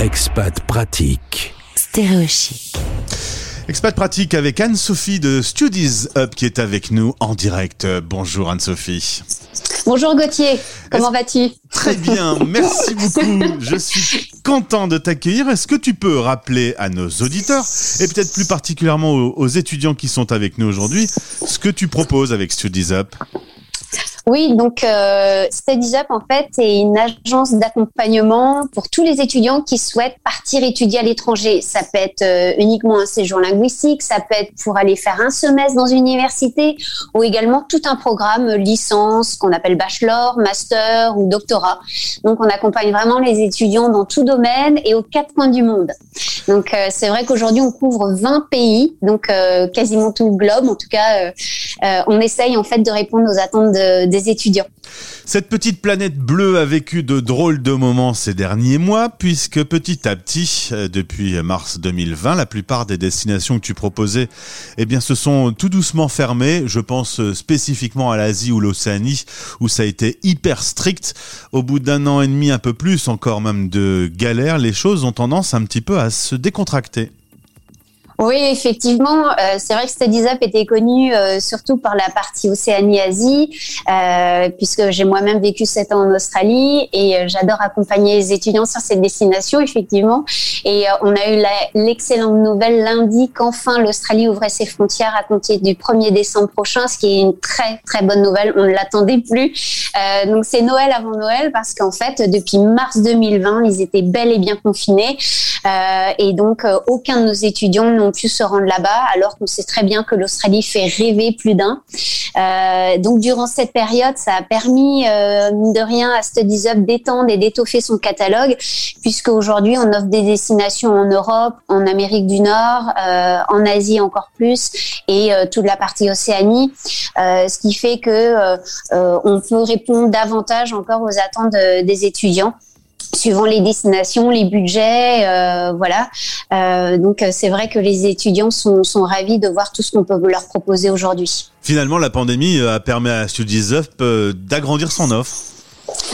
Expat pratique. Stéréochic. Expat pratique avec Anne-Sophie de Studies Up qui est avec nous en direct. Bonjour Anne-Sophie. Bonjour Gauthier, comment vas-tu? Très bien, merci beaucoup. Je suis content de t'accueillir. Est-ce que tu peux rappeler à nos auditeurs et peut-être plus particulièrement aux, aux étudiants qui sont avec nous aujourd'hui ce que tu proposes avec Studies Up? Oui, donc euh, Studies Up en fait est une agence d'accompagnement pour tous les étudiants qui souhaitent partir étudier à l'étranger. Ça peut être euh, uniquement un séjour linguistique, ça peut être pour aller faire un semestre dans une université ou également tout un programme euh, licence qu'on appelle bachelor, master ou doctorat. Donc on accompagne vraiment les étudiants dans tout domaine et aux quatre coins du monde. Donc euh, c'est vrai qu'aujourd'hui on couvre 20 pays, donc euh, quasiment tout le globe. En tout cas, on essaye en fait de répondre aux attentes de des étudiants. Cette petite planète bleue a vécu de drôles de moments ces derniers mois, puisque petit à petit, euh, depuis mars 2020, la plupart des destinations que tu proposais, eh bien, se sont tout doucement fermées. Je pense euh, spécifiquement à l'Asie ou l'Océanie, où ça a été hyper strict. Au bout d'un an et demi, un peu plus encore même de galère, les choses ont tendance un petit peu à se décontracter. Oui, effectivement, euh, c'est vrai que Studies Up était connu euh, surtout par la partie Océanie-Asie, euh, puisque j'ai moi-même vécu sept ans en Australie et j'adore accompagner les étudiants sur cette destination, effectivement. Et on a eu l'excellente nouvelle lundi qu'enfin l'Australie ouvrait ses frontières à compter du 1er décembre prochain, ce qui est une très très bonne nouvelle. On ne l'attendait plus. donc c'est Noël avant Noël parce qu'en fait, depuis mars 2020, ils étaient bel et bien confinés et donc aucun de nos étudiants n'ont pu se rendre là-bas, alors qu'on sait très bien que l'Australie fait rêver plus d'un. Euh, donc durant cette période, ça a permis euh, de rien à Studies Up d'étendre et d'étoffer son catalogue, puisque aujourd'hui on offre des destinations en Europe, en Amérique du Nord, euh, en Asie encore plus, et euh, toute la partie Océanie, euh, ce qui fait que on peut répondre davantage encore aux attentes des étudiants suivant les destinations, les budgets, euh, voilà. Euh, donc c'est vrai que les étudiants sont, sont ravis de voir tout ce qu'on peut leur proposer aujourd'hui. Finalement, la pandémie a permis à Studies Up d'agrandir son offre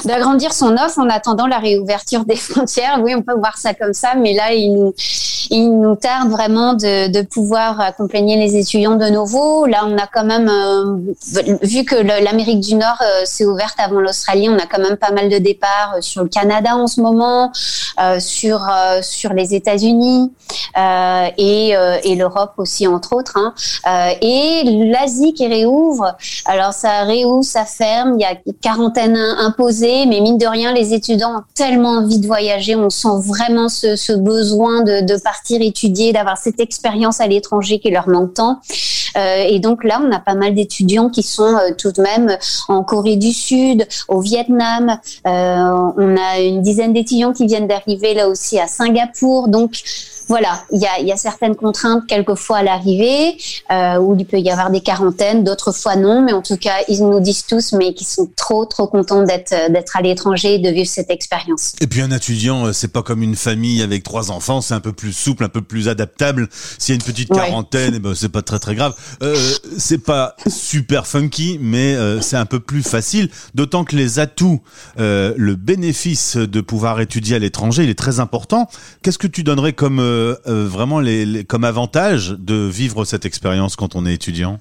d'agrandir son offre en attendant la réouverture des frontières. Oui, on peut voir ça comme ça, mais là, il nous, tarde vraiment de, pouvoir accompagner les étudiants de nouveau. Là, on a quand même, euh, vu que l'Amérique du Nord euh, s'est ouverte avant l'Australie, on a quand même pas mal de départs euh, sur le Canada en ce moment, sur les États-Unis et, et l'Europe aussi entre autres. Hein. et l'Asie qui réouvre. Alors ça réouvre, ça ferme. Il y a quarantaine imposée, mais mine de rien, les étudiants ont tellement envie de voyager. On sent vraiment ce, besoin de, partir étudier, d'avoir cette expérience à l'étranger qui leur manque tant. Euh, et donc là, on a pas mal d'étudiants qui sont euh, tout de même en Corée du Sud, au Vietnam. Euh, on a une dizaine d'étudiants qui viennent d'arriver là aussi à Singapour. Donc voilà, il y a, y a, certaines contraintes quelquefois à l'arrivée euh, où il peut y avoir des quarantaines, d'autres fois non, mais en tout cas ils nous disent tous mais qui sont trop trop contents d'être d'être à l'étranger et de vivre cette expérience. Et puis un étudiant, euh, c'est pas comme une famille avec trois enfants, c'est un peu plus souple, un peu plus adaptable. S'il y a une petite quarantaine, ouais. Eh ben c'est pas très très grave. Euh, c'est pas super funky, mais euh, c'est un peu plus facile. D'autant que les atouts, euh, le bénéfice de pouvoir étudier à l'étranger, il est très important. Qu'est-ce que tu donnerais comme euh, euh, vraiment les, comme avantage de vivre cette expérience quand on est étudiant?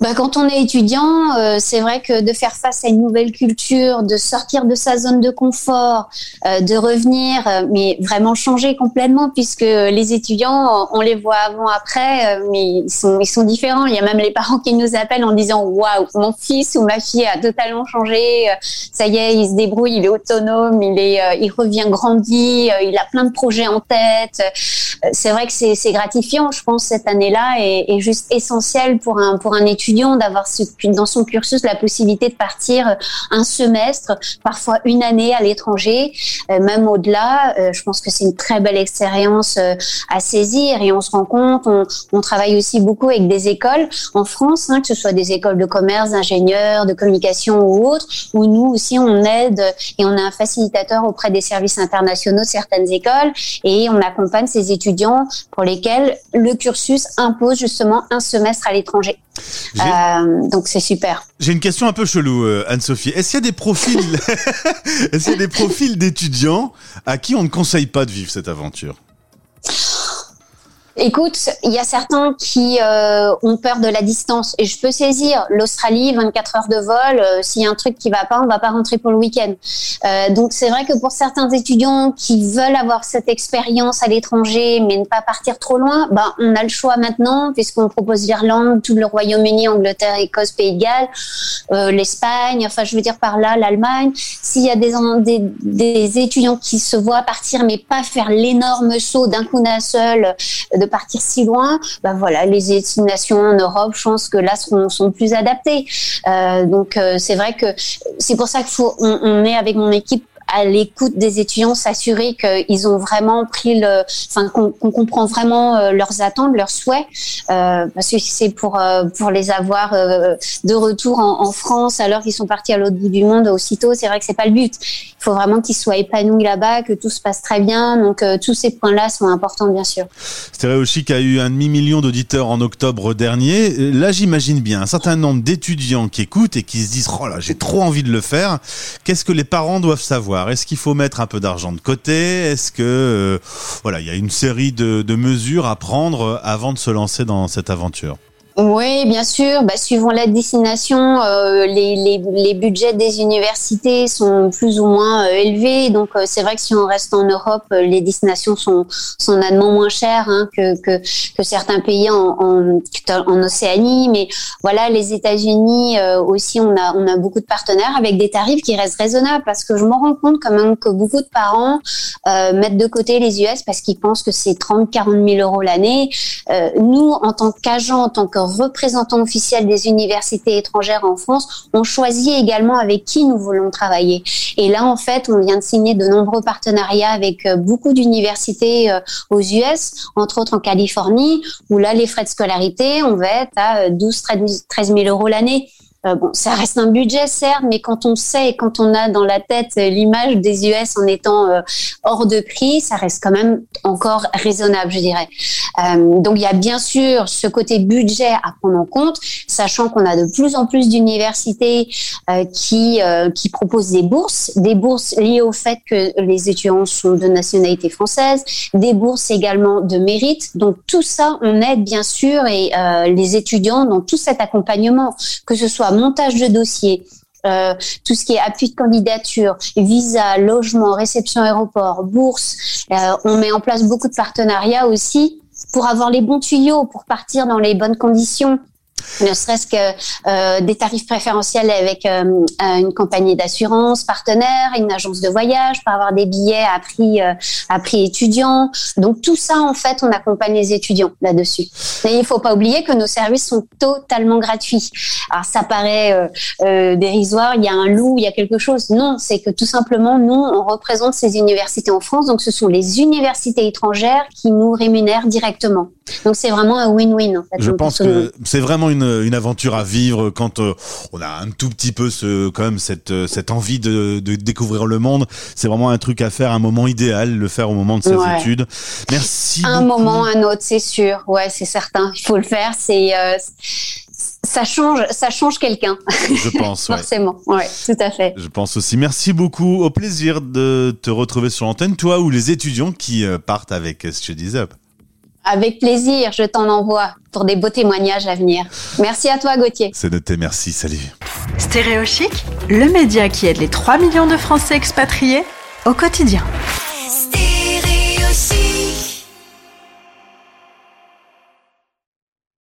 Bah, quand on est étudiant, euh, c'est vrai que de faire face à une nouvelle culture, de sortir de sa zone de confort, euh, de revenir, euh, mais vraiment changer complètement, puisque les étudiants, on les voit avant, après, euh, mais ils sont, ils sont différents. Il y a même les parents qui nous appellent en disant waouh, mon fils ou ma fille a totalement changé. Ça y est, il se débrouille, il est autonome, il est, il revient grandi, il a plein de projets en tête. C'est vrai que c'est gratifiant, je pense, cette année-là est, est juste essentielle pour un pour un étudiant d'avoir dans son cursus la possibilité de partir euh, un semestre, parfois une année à l'étranger, euh, même au-delà. Euh, je pense que c'est une très belle expérience à saisir et on se rend compte, on, travaille aussi beaucoup avec des écoles en France, hein, que ce soit des écoles de commerce, d'ingénieurs, de communication ou autres, où nous aussi on aide et on a un facilitateur auprès des services internationaux certaines écoles et on accompagne ces étudiants pour lesquels le cursus impose justement un semestre à l'étranger. donc c'est super. J'ai une question un peu chelou, Anne-Sophie. Est-ce qu'il y a des profils, est-ce qu'il y a des profils d'étudiants à qui on ne conseille pas de vivre cette aventure? Écoute, il y a certains qui euh, ont peur de la distance et je peux saisir l'Australie, 24 heures de vol. Euh, S'il y a un truc qui va pas, on va pas rentrer pour le week-end. Euh, donc c'est vrai que pour certains étudiants qui veulent avoir cette expérience à l'étranger mais ne pas partir trop loin, ben on a le choix maintenant puisqu'on propose l'Irlande, tout le Royaume-Uni, Angleterre, Écosse, Pays de Galles, l'Espagne. Enfin, je veux dire par là l'Allemagne. S'il y a des, étudiants qui se voient partir mais pas faire l'énorme saut d'un coup d'un seul partir si loin, ben voilà, les destinations en Europe, je pense que là sont plus adaptées. Euh, donc euh, c'est vrai que c'est pour ça qu'il faut, on est avec mon équipe à l'écoute des étudiants, s'assurer qu'ils ont vraiment pris le, enfin qu'on comprend vraiment euh, leurs attentes, leurs souhaits, euh, parce que c'est pour euh, pour les avoir de retour en, France alors qu'ils sont partis à l'autre bout du monde aussitôt. C'est vrai que c'est pas le but. Il faut vraiment qu'ils soient épanouis là-bas, que tout se passe très bien. Donc tous ces points-là sont importants, bien sûr. Stéréo Chic a eu un demi-million d'auditeurs en octobre dernier. Là, j'imagine bien un certain nombre d'étudiants qui écoutent et qui se disent oh là, j'ai trop envie de le faire. Qu'est-ce que les parents doivent savoir? Est-ce qu'il faut mettre un peu d'argent de côté? Est-ce que euh, voilà, il y a une série de, de mesures à prendre avant de se lancer dans cette aventure? Oui, bien sûr. Bah, suivant la destination, euh, les, les, les, budgets des universités sont plus ou moins euh, élevés. Donc, euh, c'est vrai que si on reste en Europe, euh, les destinations sont, sont nettement moins chères hein, que, que, que, certains pays en, en, en, Océanie. Mais voilà, les États-Unis aussi, on a, on a beaucoup de partenaires avec des tarifs qui restent raisonnables parce que je me rends compte quand même que beaucoup de parents mettent de côté les US parce qu'ils pensent que c'est 30, 40 000 euros l'année. nous, en tant qu'agents, en tant que représentants officiels des universités étrangères en France, on choisit également avec qui nous voulons travailler. Et là, en fait, on vient de signer de nombreux partenariats avec euh, beaucoup d'universités euh, aux US, entre autres en Californie, où là, les frais de scolarité, on va être à 12, 13 000 euros l'année. Euh, bon, ça reste un budget, certes, mais quand on sait et quand on a dans la tête l'image des US en étant euh, hors de prix, ça reste quand même encore raisonnable, je dirais. Euh, donc, il y a bien sûr ce côté budget à prendre en compte, sachant qu'on a de plus en plus d'universités qui qui proposent des bourses, des bourses liées au fait que les étudiants sont de nationalité française, des bourses également de mérite. Donc, tout ça, on aide bien sûr et les étudiants dans tout cet accompagnement, que ce soit montage de dossier, euh, tout ce qui est appui de candidature, visa, logement, réception aéroport, bourse. Euh, on met en place beaucoup de partenariats aussi pour avoir les bons tuyaux, pour partir dans les bonnes conditions ne serait-ce que euh, des tarifs préférentiels avec euh, une compagnie d'assurance partenaire, une agence de voyage, pour avoir des billets à prix euh, à prix étudiant. Donc tout ça, en fait, on accompagne les étudiants là-dessus. Et il faut pas oublier que nos services sont totalement gratuits. Alors ça paraît dérisoire, il y a un loup, il y a quelque chose. Non, c'est que tout simplement, nous, on représente ces universités en France, donc ce sont les universités étrangères qui nous rémunèrent directement. Donc c'est vraiment un win-win. En fait, Je pense que c'est vraiment une, une, aventure à vivre quand euh, on a un tout petit peu ce, quand même cette, euh, cette envie de, de découvrir le monde. C'est vraiment un truc à faire, un moment idéal, le faire au moment de ses ouais. études. Merci. Un beaucoup. moment, un autre, c'est sûr. Ouais, c'est certain. Il faut le faire. C'est euh, ça change, ça change quelqu'un. Je pense, ouais. forcément. Ouais, tout à fait. Je pense aussi. Merci beaucoup. Au plaisir de te retrouver sur l'antenne, toi ou les étudiants qui partent avec Studies Up. Avec plaisir, je t'en envoie pour des beaux témoignages à venir. Merci à toi, Gauthier. C'est noté, merci, salut. Stéréo Chic, le média qui aide les 3 millions de Français expatriés au quotidien.